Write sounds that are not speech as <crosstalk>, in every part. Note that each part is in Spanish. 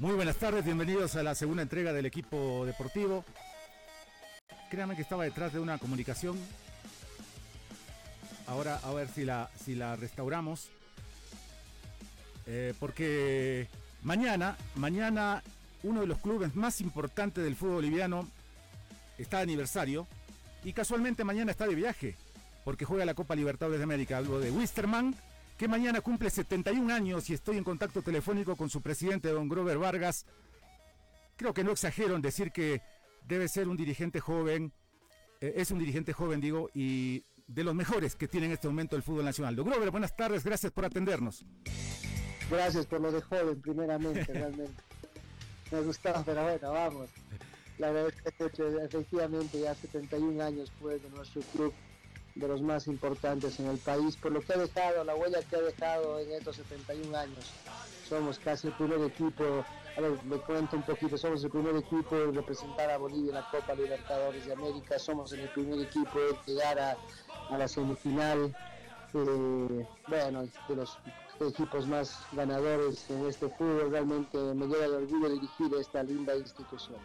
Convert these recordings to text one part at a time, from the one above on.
Muy buenas tardes, bienvenidos a la segunda entrega del equipo deportivo. Créanme que estaba detrás de una comunicación. Ahora a ver si la, si la restauramos. Eh, porque mañana, mañana uno de los clubes más importantes del fútbol boliviano está de aniversario. Y casualmente mañana está de viaje. Porque juega la Copa Libertadores de América. Algo de Wisterman que mañana cumple 71 años y estoy en contacto telefónico con su presidente, don Grover Vargas. Creo que no exagero en decir que debe ser un dirigente joven, eh, es un dirigente joven, digo, y de los mejores que tiene en este momento el fútbol nacional. Don Grover, buenas tardes, gracias por atendernos. Gracias por lo de joven, primeramente, realmente. <laughs> Me gustaba, pero bueno, vamos. La verdad es que efectivamente ya 71 años fue de nuestro club de los más importantes en el país, por lo que ha dejado, la huella que ha dejado en estos 71 años. Somos casi el primer equipo, a ver, me cuento un poquito, somos el primer equipo en representar a Bolivia en la Copa Libertadores de América, somos el primer equipo en llegar a, la semifinal, eh, bueno, de los equipos más ganadores en este fútbol, realmente me lleva de orgullo dirigir esta linda institución.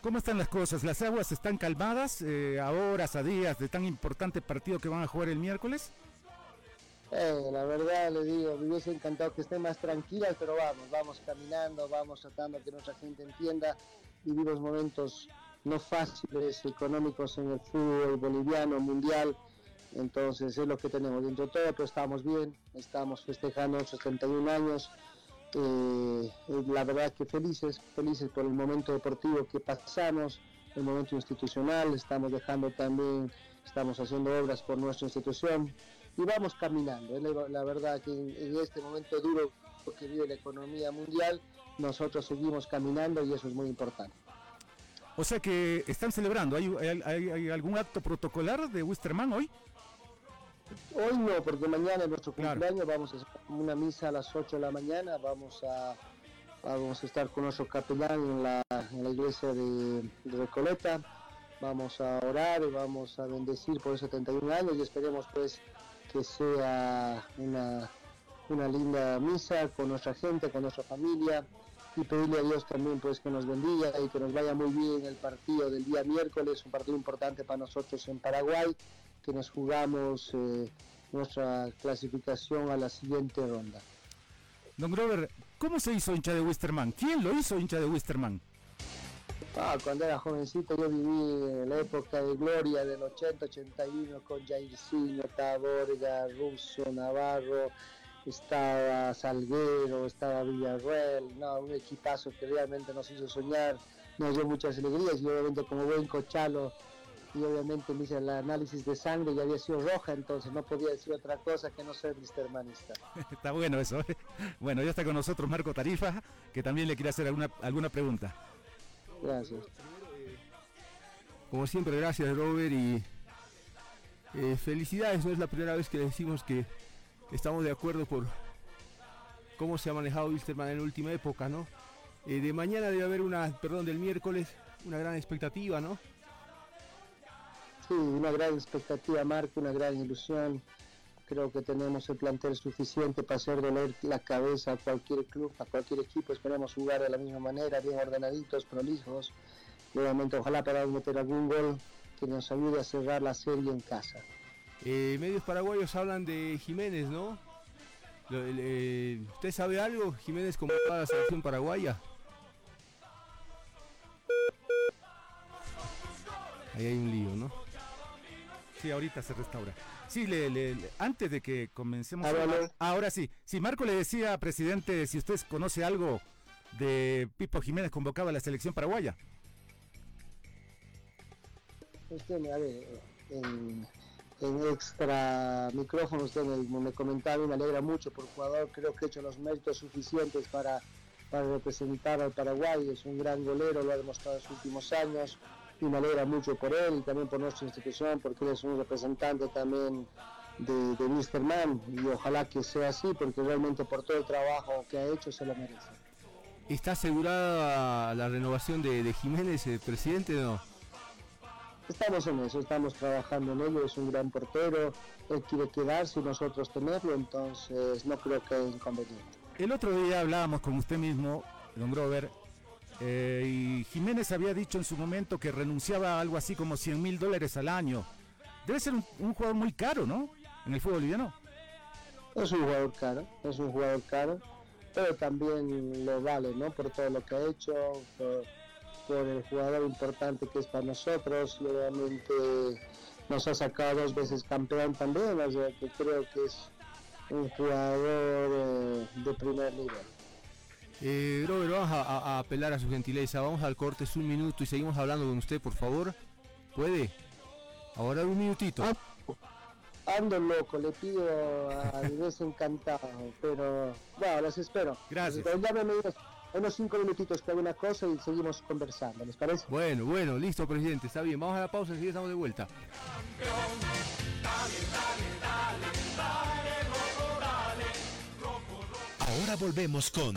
¿Cómo están las cosas? ¿Las aguas están calmadas eh, a horas, a días de tan importante partido que van a jugar el miércoles? Eh, la verdad le digo, me hubiese encantado que estén más tranquilas, pero vamos, vamos caminando, vamos tratando que nuestra gente entienda. Vivimos momentos no fáciles económicos en el fútbol boliviano, mundial, entonces es lo que tenemos dentro de todo, pero estamos bien, estamos festejando nuestros 31 años eh, la verdad que felices, felices por el momento deportivo que pasamos, el momento institucional, estamos dejando también, estamos haciendo obras por nuestra institución y vamos caminando. La, verdad que en, este momento duro que vive la economía mundial, nosotros seguimos caminando y eso es muy importante. O sea que están celebrando, ¿hay, hay algún acto protocolar de Wisterman hoy? Hoy no, porque mañana es nuestro cumpleaños, vamos a hacer una misa a las 8 de la mañana, vamos a, vamos a estar con nuestro capellán en la, iglesia de, Recoleta, vamos a orar y vamos a bendecir por 71 años y esperemos pues que sea una, una linda misa con nuestra gente, con nuestra familia y pedirle a Dios también pues que nos bendiga y que nos vaya muy bien el partido del día miércoles, un partido importante para nosotros en Paraguay que nos jugamos eh, nuestra clasificación a la siguiente ronda. Don Grover, ¿cómo se hizo hincha de Wisterman? ¿Quién lo hizo hincha de Wisterman? Ah, cuando era jovencito yo viví en la época de gloria del 80-81 con Jairzinho, Taborga, Russo, Navarro, estaba Salguero, estaba Villarreal, no, un equipazo que realmente nos hizo soñar, nos dio muchas alegrías y obviamente como buen cochalo y obviamente me hice el análisis de sangre y había sido roja, entonces no podía decir otra cosa que no ser Hermanista. <laughs> está bueno eso. ¿eh? Bueno, ya está con nosotros Marco Tarifa, que también le quiere hacer alguna, alguna pregunta. Gracias. Como siempre, gracias Robert y eh, felicidades, no es la primera vez que decimos que estamos de acuerdo por cómo se ha manejado Wilstermann en la última época, ¿no? Eh, de mañana debe haber una, perdón, del miércoles, una gran expectativa, ¿no? Sí, una gran expectativa, Marco, una gran ilusión. Creo que tenemos el plantel suficiente para hacer doler la cabeza a cualquier club, a cualquier equipo. Esperamos jugar de la misma manera, bien ordenaditos, prolijos. Nuevamente, ojalá para meter algún gol que nos ayude a cerrar la serie en casa. Eh, medios paraguayos hablan de Jiménez, ¿no? ¿Usted sabe algo? Jiménez como a la selección paraguaya. Ahí hay un lío, ¿no? Sí, ahorita se restaura. Sí, le, antes de que comencemos. ahora sí. Si Marco le decía, presidente, si usted conoce algo de Pipo Jiménez convocado a la selección paraguaya. Usted me, a ver, en, extra micrófono usted me, comentaba y me alegra mucho por el jugador. Creo que ha hecho los méritos suficientes para, para representar al Paraguay. Es un gran golero, lo ha demostrado en los últimos años y me alegra mucho por él y también por nuestra institución porque él es un representante también de, de Mr. Man y ojalá que sea así porque realmente por todo el trabajo que ha hecho se lo merece. ¿Está asegurada la renovación de, Jiménez, el presidente o no? Estamos en eso, estamos trabajando en ello, es un gran portero, él quiere quedarse y nosotros tenerlo, entonces no creo que haya inconveniente. El otro día hablábamos con usted mismo don Grover. Eh, y Jiménez había dicho en su momento que renunciaba a algo así como 100 mil dólares al año. Debe ser un, jugador muy caro, ¿no? En el fútbol boliviano. Es un jugador caro, es un jugador caro, pero también lo vale, ¿no? Por todo lo que ha hecho, por, el jugador importante que es para nosotros. Realmente nos ha sacado dos veces campeón también, o sea que creo que es un jugador de primer nivel. Eh, Robert, vamos a, apelar a su gentileza. Vamos al corte, es un minuto y seguimos hablando con usted, por favor. ¿Puede? Ahora un minutito. Ah, ando loco, le pido a Dios encantado, pero bueno, los espero. Gracias. Llámeme unos, unos cinco minutitos que una cosa y seguimos conversando, ¿les parece? Bueno, bueno, listo, presidente, está bien. Vamos a la pausa y estamos de vuelta. Ahora volvemos con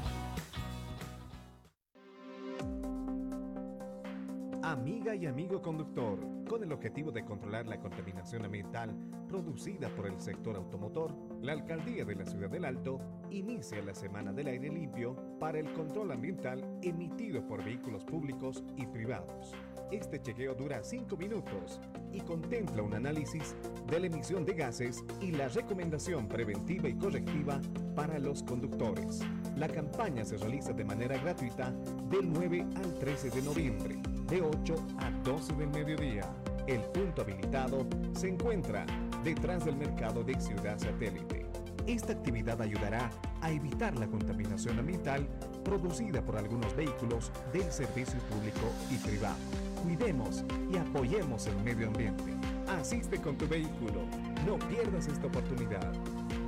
Amiga y amigo conductor, con el objetivo de controlar la contaminación ambiental producida por el sector automotor, la Alcaldía de la Ciudad del Alto inicia la Semana del Aire Limpio para el control ambiental emitido por vehículos públicos y privados. Este chequeo dura 5 minutos y contempla un análisis de la emisión de gases y la recomendación preventiva y correctiva para los conductores. La campaña se realiza de manera gratuita del 9 al 13 de noviembre, de 8 a 12 del mediodía. El punto habilitado se encuentra detrás del mercado de Ciudad Satélite. Esta actividad ayudará a evitar la contaminación ambiental producida por algunos vehículos del servicio público y privado. Cuidemos y apoyemos el medio ambiente. Asiste con tu vehículo. No pierdas esta oportunidad.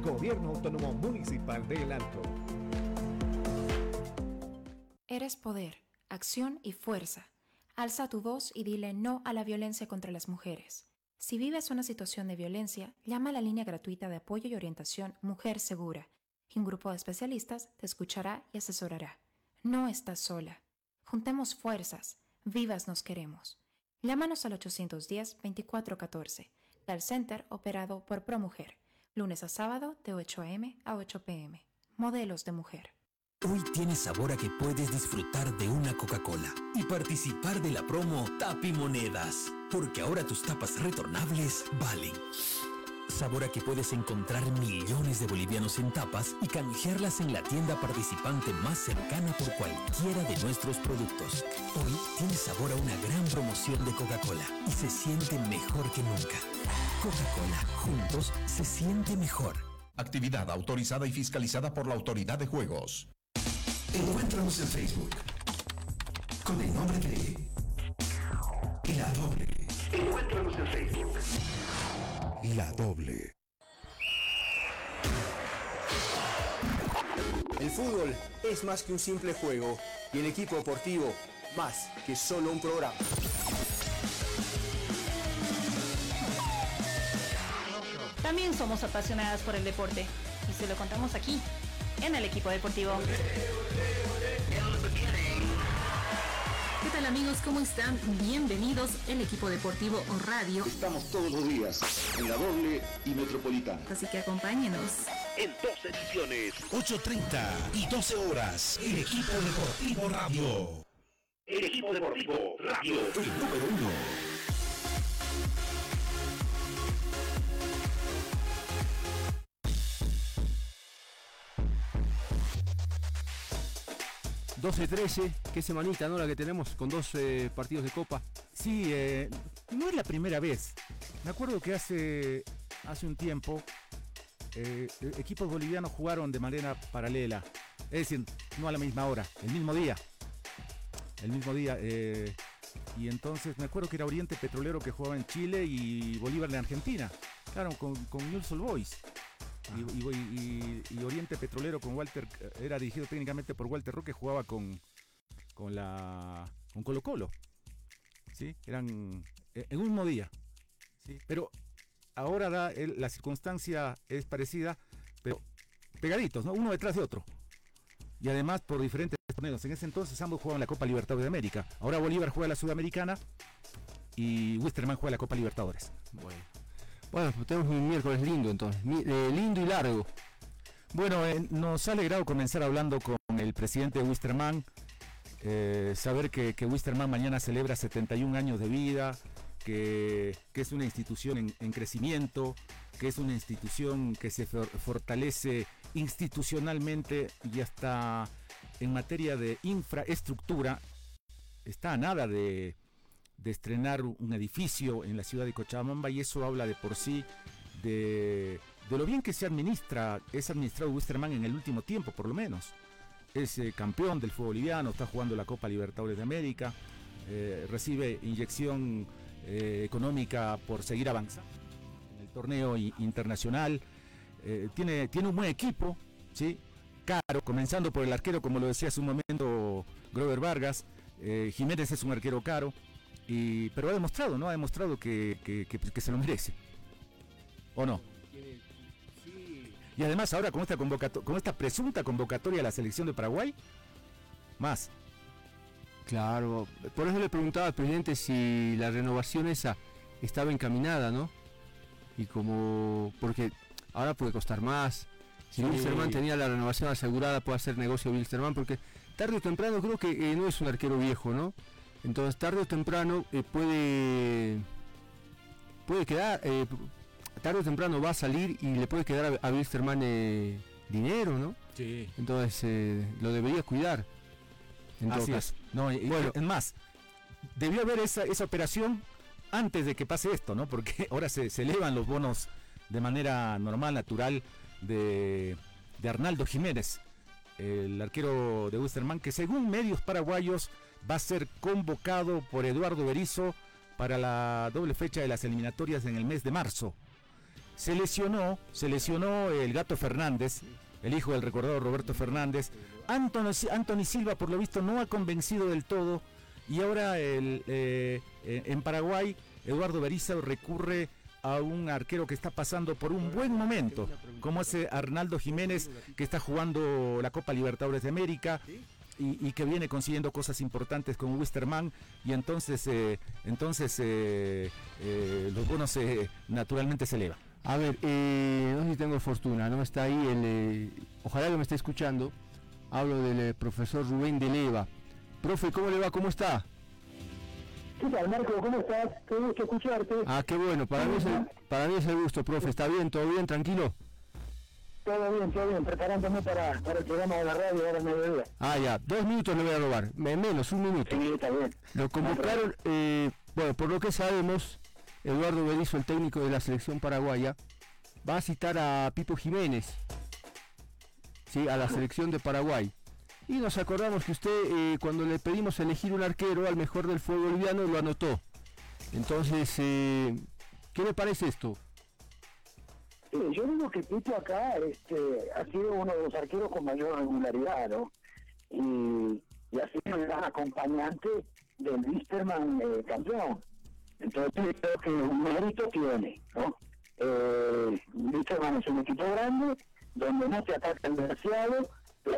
Gobierno Autónomo Municipal de El Alto. Eres poder, acción y fuerza. Alza tu voz y dile no a la violencia contra las mujeres. Si vives una situación de violencia, llama a la línea gratuita de apoyo y orientación Mujer Segura y un grupo de especialistas te escuchará y asesorará. No estás sola. Juntemos fuerzas Vivas nos queremos. Llámanos al 810-2414, Tal Center operado por ProMujer, lunes a sábado de 8 a.m. a 8 p.m. Modelos de mujer. Hoy tienes sabor a que puedes disfrutar de una Coca-Cola y participar de la promo Tapi Monedas, porque ahora tus tapas retornables valen sabor a que puedes encontrar millones de bolivianos en tapas y canjearlas en la tienda participante más cercana por cualquiera de nuestros productos. Hoy tienes sabor a una gran promoción de Coca-Cola y se siente mejor que nunca. Coca-Cola, juntos se siente mejor. Actividad autorizada y fiscalizada por la Autoridad de Juegos. Encuéntranos en Facebook con el nombre de La Doble. Encuéntranos en Facebook la doble. El fútbol es más que un simple juego y el equipo deportivo más que solo un programa. También somos apasionadas por el deporte y se lo contamos aquí, en el equipo deportivo. ¿Qué tal amigos? ¿Cómo están? Bienvenidos el equipo deportivo radio. Estamos todos los días en la doble y metropolitana. Así que acompáñenos. En dos ediciones, 8.30 y 12 horas, el equipo deportivo radio. El equipo deportivo radio. El número uno. 12-13, qué semanita, ¿no? La que tenemos con dos eh, partidos de Copa. Sí, eh, no es la primera vez. Me acuerdo que hace, hace un tiempo eh, equipos bolivianos jugaron de manera paralela. Es decir, no a la misma hora, el mismo día. El mismo día. y entonces me acuerdo que era Oriente Petrolero que jugaba en Chile y Bolívar en Argentina. Claro, con, con News Boys. Y, Oriente Petrolero con Walter, era dirigido técnicamente por Walter Roque, jugaba con, con la con Colo Colo. ¿Sí? Eran eh, en un mismo día. ¿sí? Pero ahora da el- la circunstancia es parecida, pero pegaditos, ¿no? Uno detrás de otro. Y además por diferentes torneos. En ese entonces ambos jugaban la Copa Libertadores de América. Ahora Bolívar juega la Sudamericana y Wisterman juega la Copa Libertadores. Bueno, bueno pues tenemos un miércoles lindo entonces, eh, lindo y largo. Bueno, eh, nos ha alegrado comenzar hablando con el presidente de Wisterman. eh, saber que, que Wisterman mañana celebra 71 años de vida, que, es una institución en, en crecimiento, que es una institución que se for- fortalece institucionalmente y hasta en materia de infraestructura. Está a nada de, de estrenar un edificio en la ciudad de Cochabamba y eso habla de por sí de, de lo bien que se administra, es administrado Wisterman en el último tiempo por lo menos. Es eh, campeón del fútbol boliviano, está jugando la Copa Libertadores de América, eh, recibe inyección eh, económica por seguir avanzando en el torneo internacional, tiene, tiene un buen equipo, ¿sí? caro, comenzando por el arquero, como lo decía hace un momento Grover Vargas, Jiménez es un arquero caro, y, pero ha demostrado, ¿no? Ha demostrado que, que- que- que se lo merece. ¿O no? Y además ahora con esta con esta presunta convocatoria a la selección de Paraguay, más. Claro, por eso le preguntaba al presidente si la renovación esa estaba encaminada, ¿no? Y como, porque ahora puede costar más. Si Sí. Wilstermann tenía la renovación asegurada, puede hacer negocio Wilstermann, porque tarde o temprano creo que eh, no es un arquero viejo, ¿no? Entonces tarde o temprano eh, puede puede quedar, eh, tarde o temprano va a salir y le puede quedar a, a Wilstermann eh, dinero, ¿no? Sí. Entonces lo debería cuidar. En todo Así caso. es. No, y- Bueno. es más, debió haber esa, esa operación antes de que pase esto, ¿no? Porque <laughs> ahora se, se elevan los bonos de manera normal, natural, de, de Arnaldo Jiménez, el arquero de Wisterman, que según medios paraguayos va a ser convocado por Eduardo Berizo para la doble fecha de las eliminatorias en el mes de marzo. Se lesionó, se lesionó el gato Fernández, el hijo del recordado Roberto Fernández. Anthony, Silva, por lo visto, no ha convencido del todo. Y ahora el, eh, eh, en Paraguay, Eduardo Berizzo recurre a un arquero que está pasando por un buen momento, como ese Arnaldo Jiménez, que está jugando la Copa Libertadores de América. Y, y que viene consiguiendo cosas importantes con Wisterman y entonces eh, entonces eh, eh, los bonos eh, naturalmente se elevan. A ver, eh, no sé si tengo fortuna, no está ahí el. eh, ojalá que me esté escuchando. Hablo del eh, profesor Rubén de Leva. Profe, ¿cómo le va? ¿Cómo está? ¿Qué tal, Marco? ¿Cómo estás? Qué gusto escucharte. Ah, qué bueno, para mí es el, para mí es el gusto, profe. ¿Está bien? ¿Todo bien? ¿Tranquilo? Todo bien, todo bien. Preparándome para, para el programa de la radio ahora al mediodía. Ah, ya, dos minutos le voy a robar. Me- menos, un minuto. Sí, está bien. Lo convocaron, eh, bueno, por lo que sabemos, Eduardo Berizzo, el técnico de la selección paraguaya, va a citar a Pipo Jiménez, sí, a la selección de Paraguay. Y nos acordamos que usted, eh, cuando le pedimos elegir un arquero al mejor del fútbol boliviano, lo anotó. Entonces, eh, ¿qué le parece esto? Sí, yo digo que Pipo acá este, ha sido uno de los arqueros con mayor regularidad, ¿no? Y, y ha sido el gran acompañante del Wisterman eh, campeón. Entonces creo que un mérito tiene, ¿no? Eh, es un equipo grande, donde no te atacan demasiado,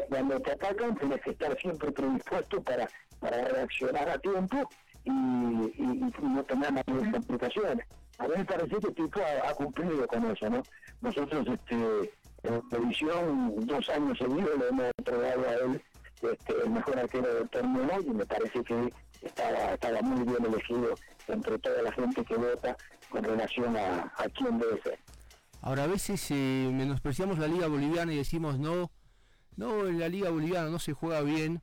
cuando te atacan tienes que estar siempre predispuesto para, para reaccionar a tiempo y no tener mayores complicaciones. A mí me parece que Pipo ha, cumplido con eso, ¿no? Nosotros, este, en televisión, dos años seguidos le hemos entregado a él este, el mejor arquero del torneo y me parece que estaba, estaba muy bien elegido entre toda la gente que vota con relación a, a quién debe ser. Ahora, a veces eh, menospreciamos la Liga Boliviana y decimos, no, no, en la Liga Boliviana no se juega bien.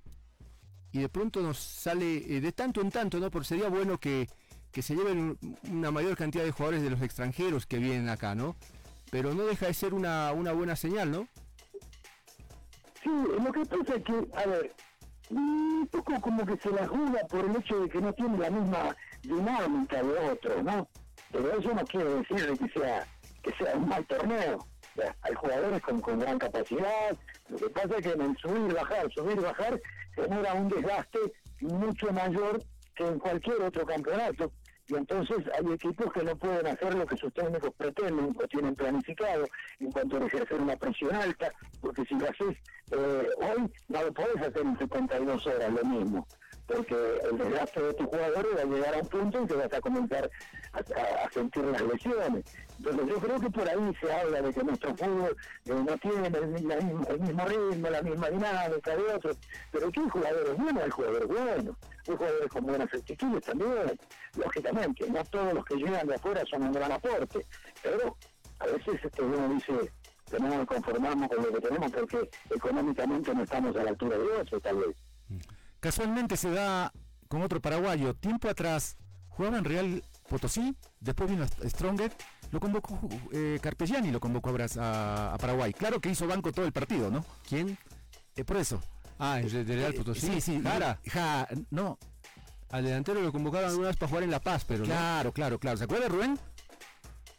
Y de pronto nos sale eh, de tanto en tanto, ¿no? Porque sería bueno que, que se lleven un- una mayor cantidad de jugadores de los extranjeros que vienen acá, ¿no? Pero no deja de ser una, una buena señal, ¿no? Sí, lo que pasa es que, a ver, un poco como que se la juega por el hecho de que no tiene la misma dinámica de otros, ¿no? Pero eso no quiere decir de que sea que sea un mal torneo. Hay jugadores con, con gran capacidad. Lo que pasa es que en el subir bajar, subir bajar, genera un desgaste mucho mayor que en cualquier otro campeonato. Y entonces hay equipos que no pueden hacer lo que sus técnicos pretenden o tienen planificado en cuanto a ejercer una presión alta, porque si lo haces eh, hoy, no lo podés hacer en 72 horas lo mismo porque el desgaste de tus jugadores va a llegar a un punto en que vas a comenzar a, sentir las lesiones. Entonces yo creo que por ahí se habla de que nuestro fútbol eh, no tiene el, mismo ritmo, la misma dinámica de otros, pero que hay jugadores buenos, hay jugadores buenos, hay jugadores con buenas actitudes también. Lógicamente, no todos los que llegan de afuera son un gran aporte, pero a veces este, uno dice, tenemos que conformarnos con lo que tenemos porque económicamente no estamos a la altura de otros, tal vez. Casualmente se da con otro paraguayo. Tiempo atrás jugaba en Real Potosí, después vino Stronger, lo convocó eh, Carpegiani, lo convocó a, a, Paraguay. Claro que hizo banco todo el partido, ¿no? ¿Quién? Eh, por eso. Ah, es de Real eh, Potosí. sí, sí. Jara. Ja, no. Al delantero lo convocaron alguna vez para jugar en La Paz, pero Claro, claro, claro. ¿Se acuerda, Rubén?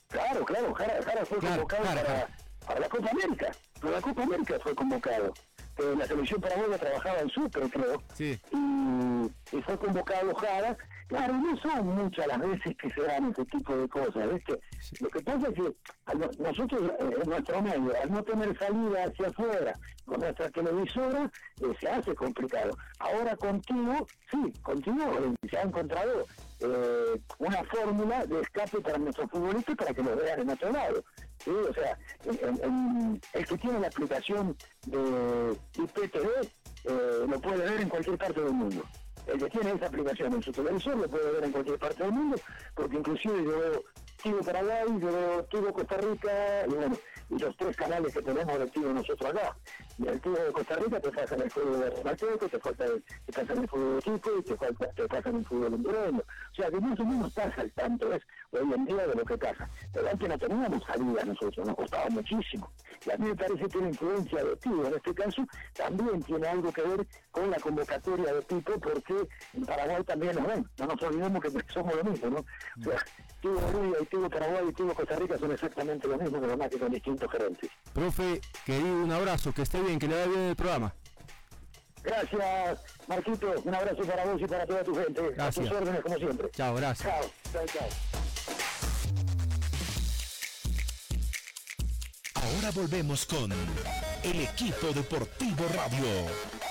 Claro, claro. Jara, Jara fue convocado para, para la Copa América. Para la Copa América fue convocado la selección paraguaya trabajaba en Sucre, creo, sí. y, fue convocado Jara. Claro, no son muchas las veces que se dan ese tipo de cosas, ¿viste? Lo que pasa es que nosotros, eh, en nuestro medio, al no tener salida hacia afuera con nuestra televisora, eh, se hace complicado. Ahora contigo, sí, contigo eh, se ha encontrado una fórmula de escape para nuestros futbolistas para que lo vean en otro lado. ¿sí? O sea, el que tiene la aplicación de IPTV eh, lo puede ver en cualquier parte del mundo. El que tiene esa aplicación en su televisor lo puede ver en cualquier parte del mundo, porque inclusive yo veo Paraguay, yo veo Costa Rica, y bueno, y los tres canales que tenemos Tigo nosotros acá. Y el Tigo de Costa Rica te pasa en el fútbol de Marteco, te, falta, te el fútbol de Chico y te, falta, te el fútbol hondureño. O sea, que más o menos pasa el tanto es hoy en día de lo que pasa. Pero antes no teníamos salida nosotros, nos costaba muchísimo. Y a mí me parece que la influencia de Tigo en este caso también tiene algo que ver con la convocatoria de Pipo, porque en Paraguay también nos ven. No nos olvidemos que somos lo mismo, ¿no? Tigo Bolivia y Tigo Paraguay y Tigo Costa Rica son exactamente lo mismo, pero más que con distintos gerentes. Profe, querido, un abrazo, que esté bien, que le vaya bien el programa. Gracias, Marquito. Un abrazo para vos y para toda tu gente. Gracias. A tus órdenes, como siempre. Chao, gracias. Chao, chao, chao. Ahora volvemos con el equipo deportivo radio.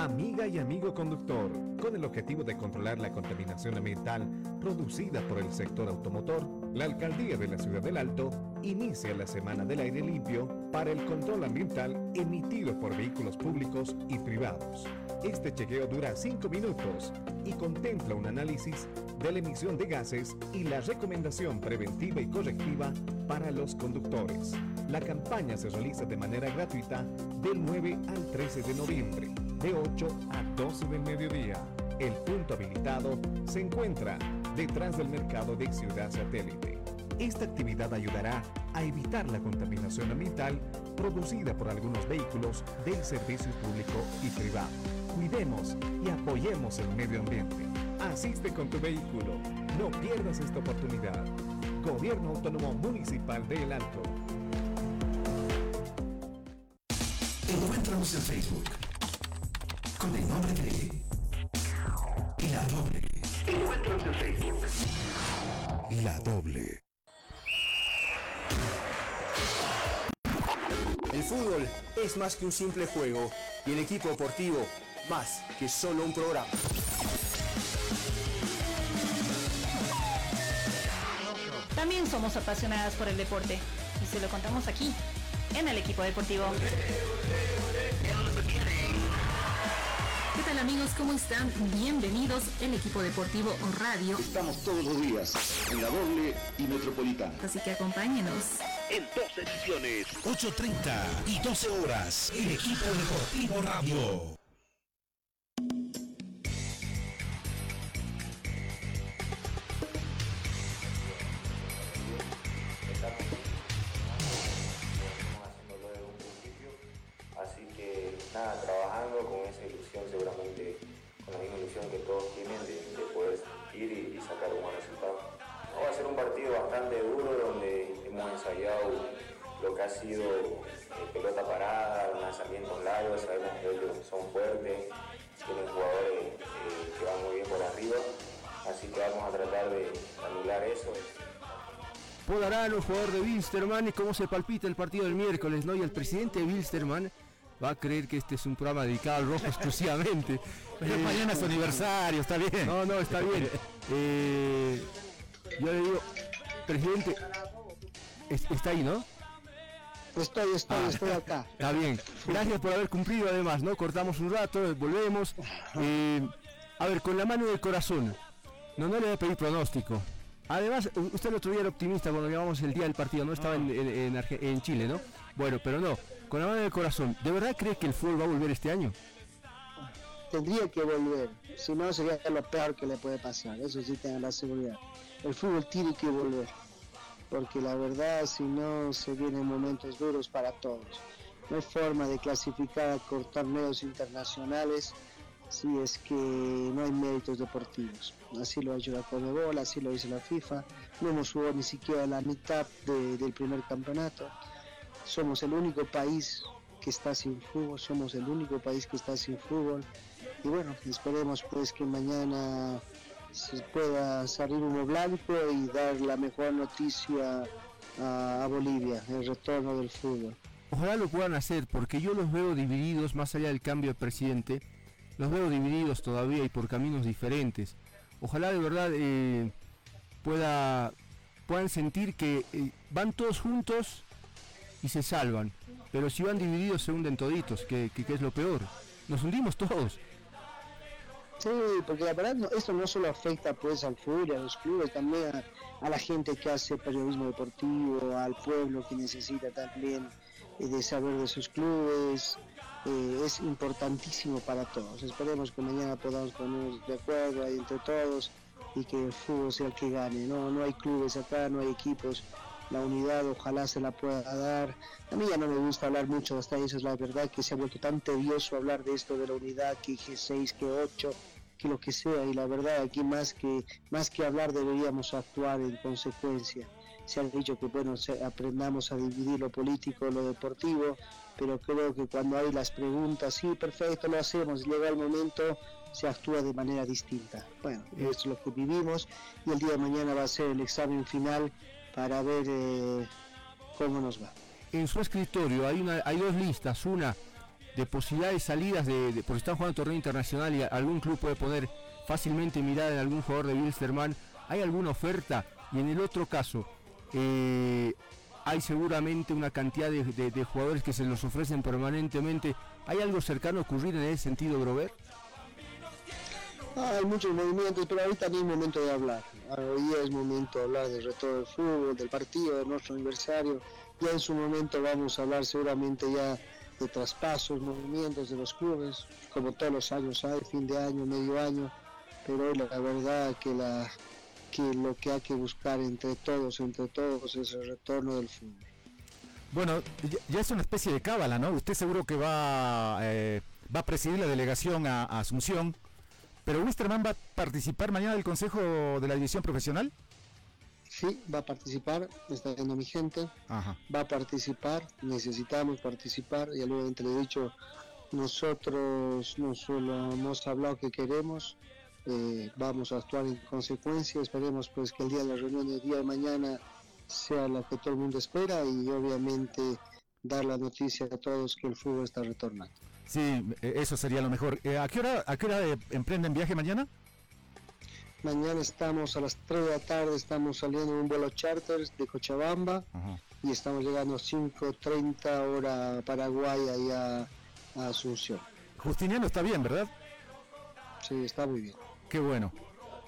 Amiga y amigo conductor, con el objetivo de controlar la contaminación ambiental producida por el sector automotor, la Alcaldía de la Ciudad del Alto inicia la Semana del Aire Limpio para el control ambiental emitido por vehículos públicos y privados. Este chequeo dura 5 minutos y contempla un análisis de la emisión de gases y la recomendación preventiva y correctiva para los conductores. La campaña se realiza de manera gratuita del 9 al 13 de noviembre, de 8 a 12 del mediodía. El punto habilitado se encuentra detrás del mercado de Ciudad Satélite. Esta actividad ayudará a evitar la contaminación ambiental producida por algunos vehículos del servicio público y privado. Cuidemos y apoyemos el medio ambiente. Asiste con tu vehículo. No pierdas esta oportunidad. Gobierno Autónomo Municipal de El Alto. Encuéntranos en Facebook con el nombre de La Doble. Encuéntranos en Facebook. La Doble. El fútbol es más que un simple juego y el equipo deportivo más que solo un programa. También somos apasionadas por el deporte y se lo contamos aquí, en el equipo deportivo. ¿Qué tal amigos? ¿Cómo están? Bienvenidos el equipo deportivo radio. Estamos todos los días en la doble y metropolitana. Así que acompáñenos. En dos ediciones, 8.30 y 12 horas, el equipo deportivo radio. Ensayado lo que ha sido el pelota parada, lanzamientos largos, sabemos que ellos son fuertes, tienen jugadores eh, que van muy bien por arriba, así que vamos a tratar de anular eso. Podarano, jugador de Wilstermann, y cómo se palpita el partido del miércoles, ¿no? Y el presidente de Wilstermann va a creer que este es un programa dedicado al rojo <laughs> exclusivamente. Pero mañana es aniversario, está bien. No, no, está bien. <laughs> Eh, yo le digo, presidente, está ahí, ¿no? Estoy, estoy, Ah, estoy acá. <laughs> Está bien. Gracias por haber cumplido además, ¿no? Cortamos un rato, volvemos. Eh, a ver, con la mano del corazón. No, no le voy a pedir pronóstico. Además, usted el otro día era optimista cuando llamamos el día del partido, no estaba en, en- en en Chile, ¿no? Bueno, pero no, con la mano del corazón, ¿de verdad cree que el fútbol va a volver este año? Tendría que volver, si no sería lo peor que le puede pasar, eso sí tengan la seguridad. El fútbol tiene que volver, porque la verdad si no se vienen momentos duros para todos. No hay forma de clasificar con torneos internacionales si es que no hay méritos deportivos. Así lo ha hecho la Conmebol, así lo hizo la FIFA. No hemos jugado ni siquiera la mitad de- del primer campeonato. Somos el único país que está sin fútbol, somos el único país que está sin fútbol. Y bueno, esperemos pues que mañana se pueda salir uno blanco y dar la mejor noticia a, Bolivia, el retorno del fútbol. Ojalá lo puedan hacer, porque yo los veo divididos, más allá del cambio de presidente, los veo divididos todavía y por caminos diferentes. Ojalá de verdad eh, pueda, puedan sentir que eh, van todos juntos y se salvan, pero si van divididos se hunden toditos, que- que es lo peor. Nos hundimos todos. Sí, porque la verdad no- esto no solo afecta pues al fútbol, a los clubes, también a, a la gente que hace periodismo deportivo, al pueblo que necesita también eh, de saber de sus clubes. eh, es importantísimo para todos. Esperemos que mañana podamos ponernos de acuerdo ahí entre todos y que el fútbol sea el que gane. No, no hay clubes acá, no hay equipos. La unidad ojalá se la pueda dar. A mí ya no me gusta hablar mucho hasta eso, es la verdad que se ha vuelto tan tedioso hablar de esto de la unidad, que G6, que 8, que lo que sea, y la verdad aquí más que, más que hablar deberíamos actuar en consecuencia. Se ha dicho que bueno, aprendamos a dividir lo político, lo deportivo, pero creo que cuando hay las preguntas, sí, perfecto, lo hacemos, llega el momento, se actúa de manera distinta. Bueno, es lo que vivimos y el día de mañana va a ser el examen final para ver eh, cómo nos va. En su escritorio hay, una, hay dos listas, una de posibilidades salidas de, porque están jugando torneo internacional y algún club puede poner fácilmente mirada en algún jugador de Wilstermann. ¿Hay alguna oferta? Y en el otro caso, eh, hay seguramente una cantidad de, jugadores que se los ofrecen permanentemente. ¿Hay algo cercano a ocurrir en ese sentido, Grover? Hay muchos movimientos, pero ahorita no es momento de hablar. Hoy es momento de hablar del retorno del fútbol, del partido, de nuestro aniversario. Ya en su momento vamos a hablar seguramente ya de traspasos, movimientos de los clubes, como todos los años hay, fin de año, medio año. Pero la, verdad que, la, que lo que hay que buscar entre todos, entre todos, es el retorno del fútbol. Bueno, ya, ya es una especie de cábala, ¿no? Usted seguro que va, eh, va a presidir la delegación a, a Asunción, pero Wisterman va a participar mañana del Consejo de la División Profesional. Sí, va a participar, está viendo mi gente. Ajá. va a participar, necesitamos participar, y obviamente le he dicho, nosotros no solo hemos hablado que queremos, eh, vamos a actuar en consecuencia, esperemos pues que el día de la reunión del día de mañana sea la que todo el mundo espera y obviamente dar la noticia a todos que el fútbol está retornando. Sí, eh, eso sería lo mejor. Eh, ¿A qué hora, a qué hora eh, emprenden viaje mañana? Mañana estamos a las 3 de la tarde, estamos saliendo en un vuelo charter de Cochabamba y estamos llegando a 5.30 hora Paraguay allá a Asunción. Justiniano está bien, ¿verdad? Sí, está muy bien. Qué bueno.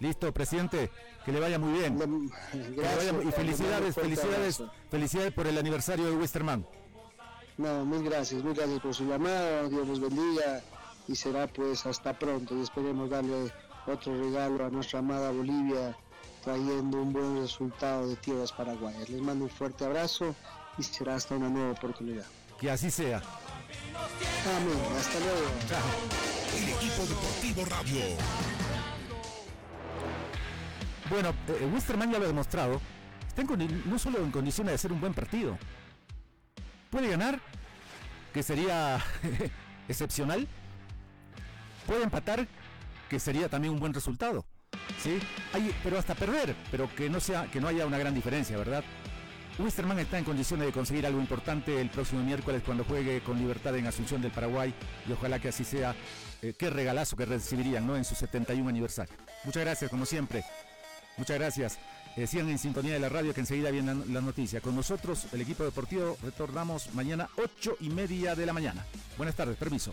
Listo, presidente. Que le vaya muy bien. Le gracias, y felicidades, felicidades, felicidades por el aniversario de Westerman. No, mil gracias, mil gracias por su llamada, Dios los bendiga y será pues hasta pronto y esperemos darle otro regalo a nuestra amada Bolivia trayendo un buen resultado de tierras paraguayas. Les mando un fuerte abrazo y será hasta una nueva oportunidad. Que así sea. Amén, hasta luego. El equipo deportivo radio. Bueno, eh, Wisterman ya lo ha demostrado. Está en no solo en condiciones de hacer un buen partido. Puede ganar que sería <laughs> excepcional. Puede empatar, que sería también un buen resultado. ¿sí? Pero hasta perder, pero que no, sea, que no haya una gran diferencia, ¿verdad? Wisterman está en condiciones de conseguir algo importante el próximo miércoles cuando juegue con libertad en Asunción del Paraguay y ojalá que así sea. Eh, qué regalazo que recibirían ¿no? en su 71 aniversario. Muchas gracias, como siempre. Muchas gracias. Eh, en sintonía de la radio que enseguida viene la noticia. Con nosotros, el equipo deportivo, retornamos mañana 8 y media de la mañana. Buenas tardes, permiso.